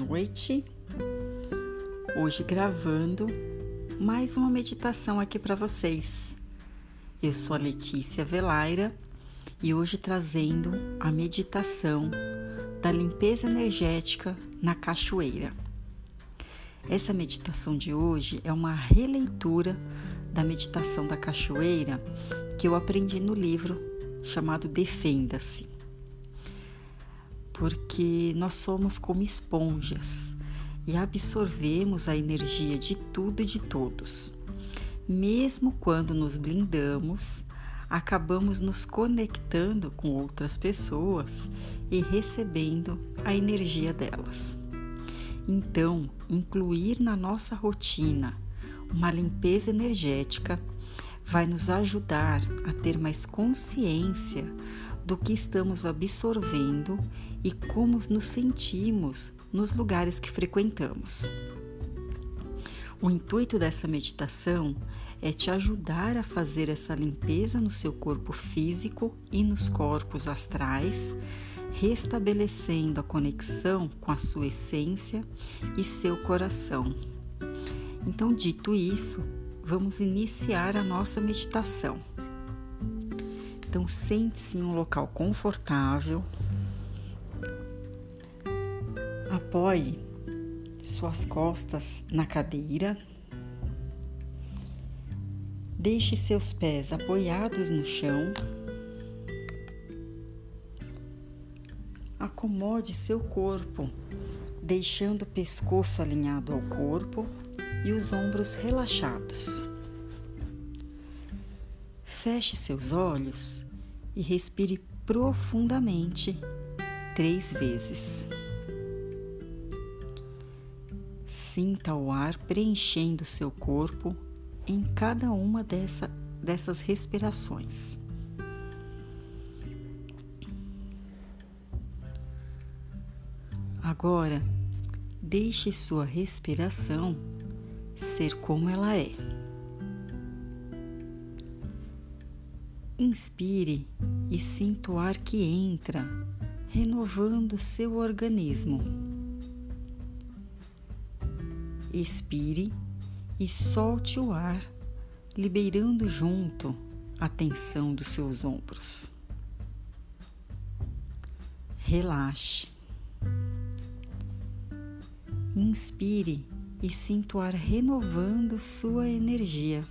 noite. Hoje gravando mais uma meditação aqui para vocês. Eu sou a Letícia Velaira e hoje trazendo a meditação da limpeza energética na cachoeira. Essa meditação de hoje é uma releitura da meditação da cachoeira que eu aprendi no livro chamado Defenda-se porque nós somos como esponjas e absorvemos a energia de tudo e de todos. Mesmo quando nos blindamos, acabamos nos conectando com outras pessoas e recebendo a energia delas. Então, incluir na nossa rotina uma limpeza energética vai nos ajudar a ter mais consciência do que estamos absorvendo e como nos sentimos nos lugares que frequentamos. O intuito dessa meditação é te ajudar a fazer essa limpeza no seu corpo físico e nos corpos astrais, restabelecendo a conexão com a sua essência e seu coração. Então, dito isso, vamos iniciar a nossa meditação. Então, sente-se em um local confortável. Apoie suas costas na cadeira. Deixe seus pés apoiados no chão. Acomode seu corpo, deixando o pescoço alinhado ao corpo e os ombros relaxados. Feche seus olhos e respire profundamente três vezes. Sinta o ar preenchendo seu corpo em cada uma dessa, dessas respirações. Agora, deixe sua respiração ser como ela é. Inspire e sinta o ar que entra, renovando seu organismo. Expire e solte o ar, liberando junto a tensão dos seus ombros. Relaxe. Inspire e sinta o ar renovando sua energia.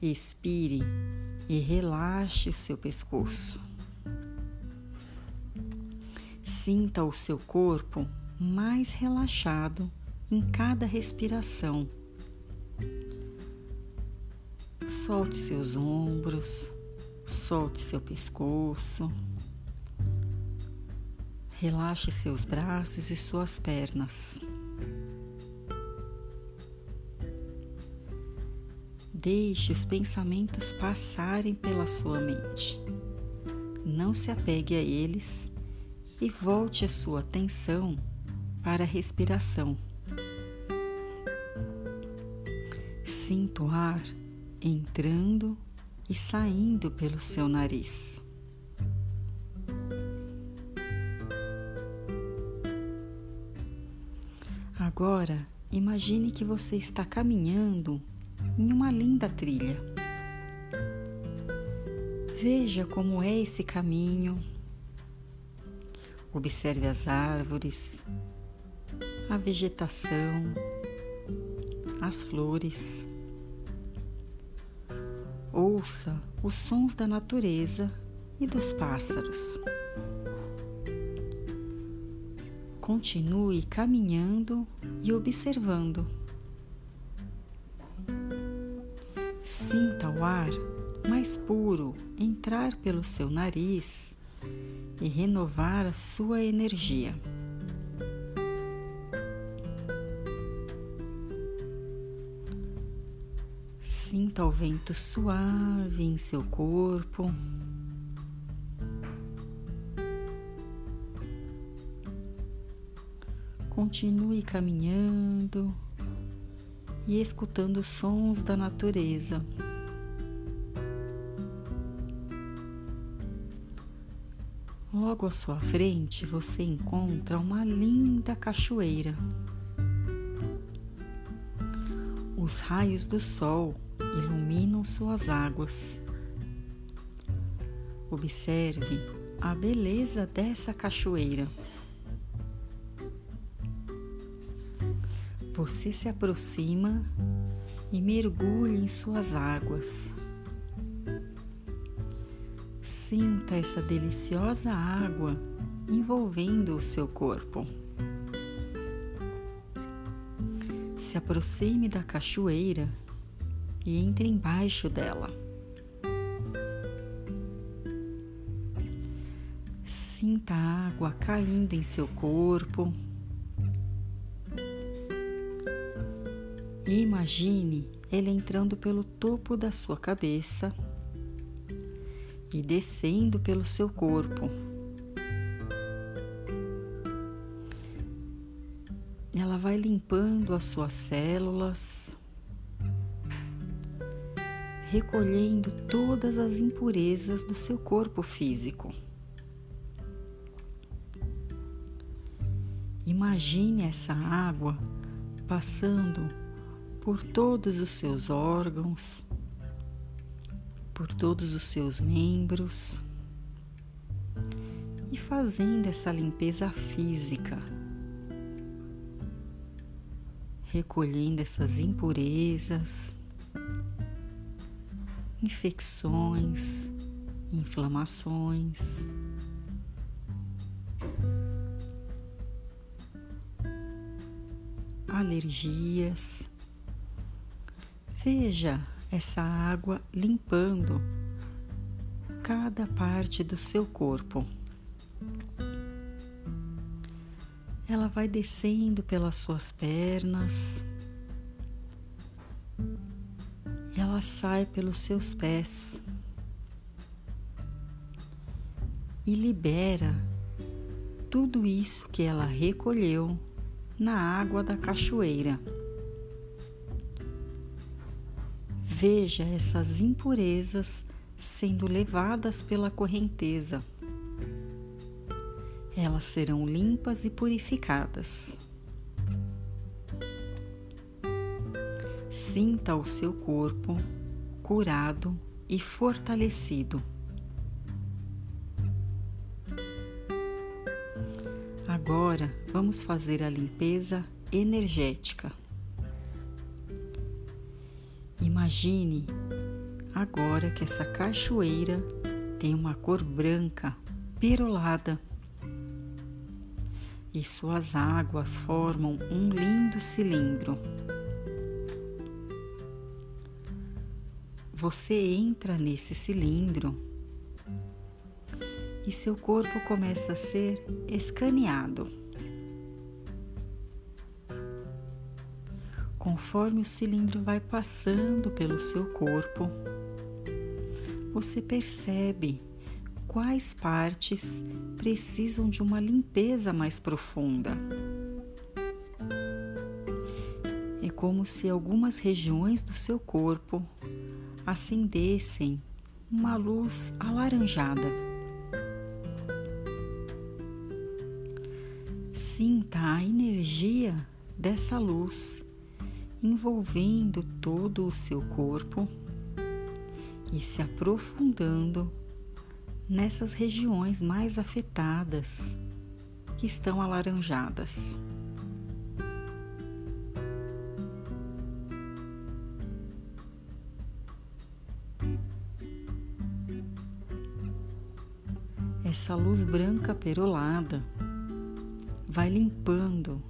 Expire e relaxe o seu pescoço. Sinta o seu corpo mais relaxado em cada respiração. Solte seus ombros, solte seu pescoço. Relaxe seus braços e suas pernas. Deixe os pensamentos passarem pela sua mente. Não se apegue a eles e volte a sua atenção para a respiração. Sinta o ar entrando e saindo pelo seu nariz. Agora, imagine que você está caminhando em uma linda trilha. Veja como é esse caminho. Observe as árvores, a vegetação, as flores. Ouça os sons da natureza e dos pássaros. Continue caminhando e observando. Sinta o ar mais puro entrar pelo seu nariz e renovar a sua energia. Sinta o vento suave em seu corpo. Continue caminhando e escutando sons da natureza. logo à sua frente você encontra uma linda cachoeira. Os raios do sol iluminam suas águas. Observe a beleza dessa cachoeira. Você se aproxima e mergulha em suas águas. Sinta essa deliciosa água envolvendo o seu corpo. Se aproxime da cachoeira e entre embaixo dela. Sinta a água caindo em seu corpo. E imagine ela entrando pelo topo da sua cabeça e descendo pelo seu corpo. Ela vai limpando as suas células, recolhendo todas as impurezas do seu corpo físico. Imagine essa água passando por todos os seus órgãos, por todos os seus membros e fazendo essa limpeza física, recolhendo essas impurezas, infecções, inflamações. Alergias. Veja essa água limpando cada parte do seu corpo. Ela vai descendo pelas suas pernas, ela sai pelos seus pés e libera tudo isso que ela recolheu na água da cachoeira. Veja essas impurezas sendo levadas pela correnteza. Elas serão limpas e purificadas. Sinta o seu corpo curado e fortalecido. Agora vamos fazer a limpeza energética. Imagine agora que essa cachoeira tem uma cor branca, perolada, e suas águas formam um lindo cilindro. Você entra nesse cilindro e seu corpo começa a ser escaneado. Conforme o cilindro vai passando pelo seu corpo, você percebe quais partes precisam de uma limpeza mais profunda. É como se algumas regiões do seu corpo acendessem uma luz alaranjada. Sinta a energia dessa luz envolvendo todo o seu corpo e se aprofundando nessas regiões mais afetadas que estão alaranjadas. Essa luz branca perolada vai limpando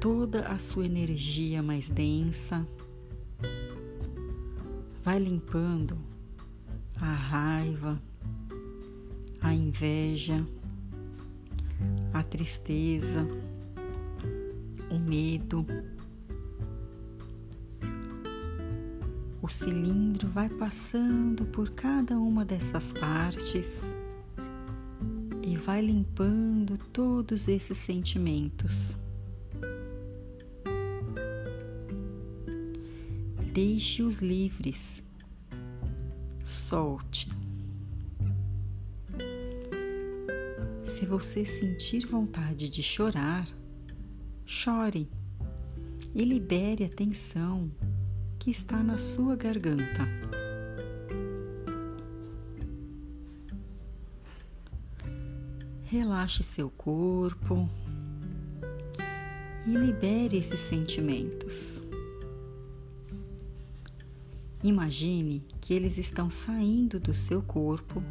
toda a sua energia mais densa, vai limpando a raiva, a inveja, a tristeza, o medo. O cilindro vai passando por cada uma dessas partes e vai limpando todos esses sentimentos. Deixe-os livres. Solte. Se você sentir vontade de chorar, chore e libere a tensão que está na sua garganta. Relaxe seu corpo e libere esses sentimentos. Imagine que eles estão saindo do seu corpo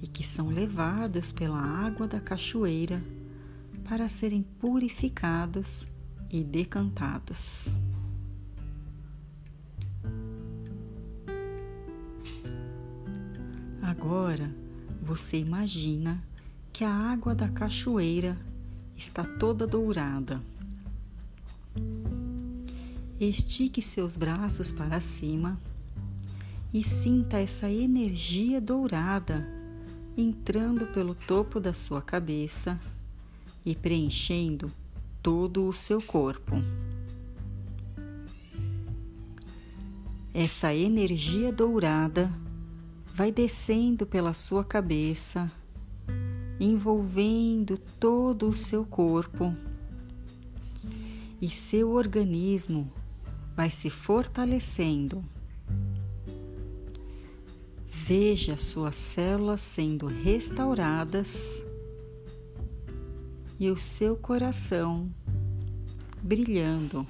e que são levados pela água da cachoeira para serem purificados e decantados. Agora você imagina que a água da cachoeira está toda dourada. Estique seus braços para cima e sinta essa energia dourada entrando pelo topo da sua cabeça e preenchendo todo o seu corpo. Essa energia dourada vai descendo pela sua cabeça, envolvendo todo o seu corpo, e seu organismo vai se fortalecendo. Veja suas células sendo restauradas e o seu coração brilhando,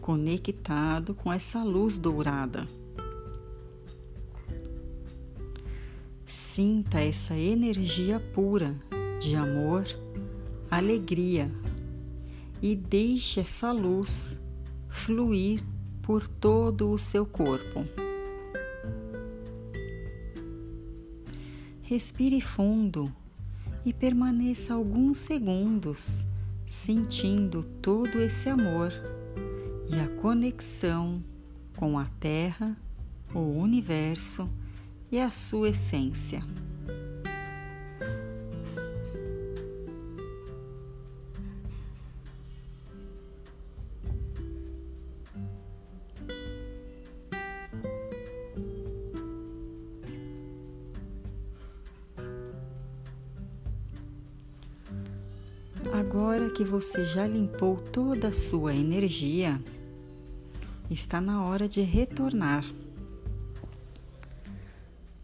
conectado com essa luz dourada. Sinta essa energia pura de amor, alegria e deixe essa luz fluir por todo o seu corpo. Respire fundo e permaneça alguns segundos sentindo todo esse amor e a conexão com a Terra, o universo e a sua essência. Agora que você já limpou toda a sua energia, está na hora de retornar.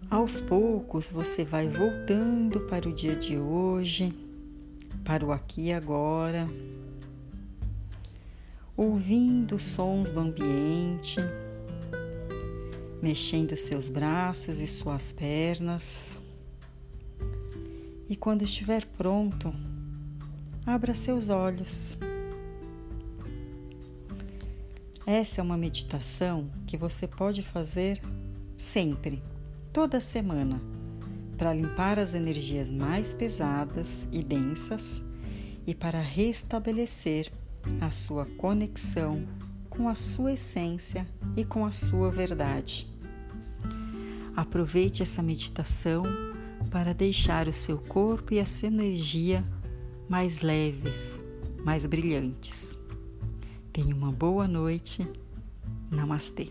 Aos poucos você vai voltando para o dia de hoje, para o aqui e agora, ouvindo os sons do ambiente, mexendo seus braços e suas pernas. E quando estiver pronto, abra seus olhos. Essa é uma meditação que você pode fazer sempre toda semana para limpar as energias mais pesadas e densas e para restabelecer a sua conexão com a sua essência e com a sua verdade. Aproveite essa meditação para deixar o seu corpo e a sua energia mais leves, mais brilhantes. Tenha uma boa noite. Namastê.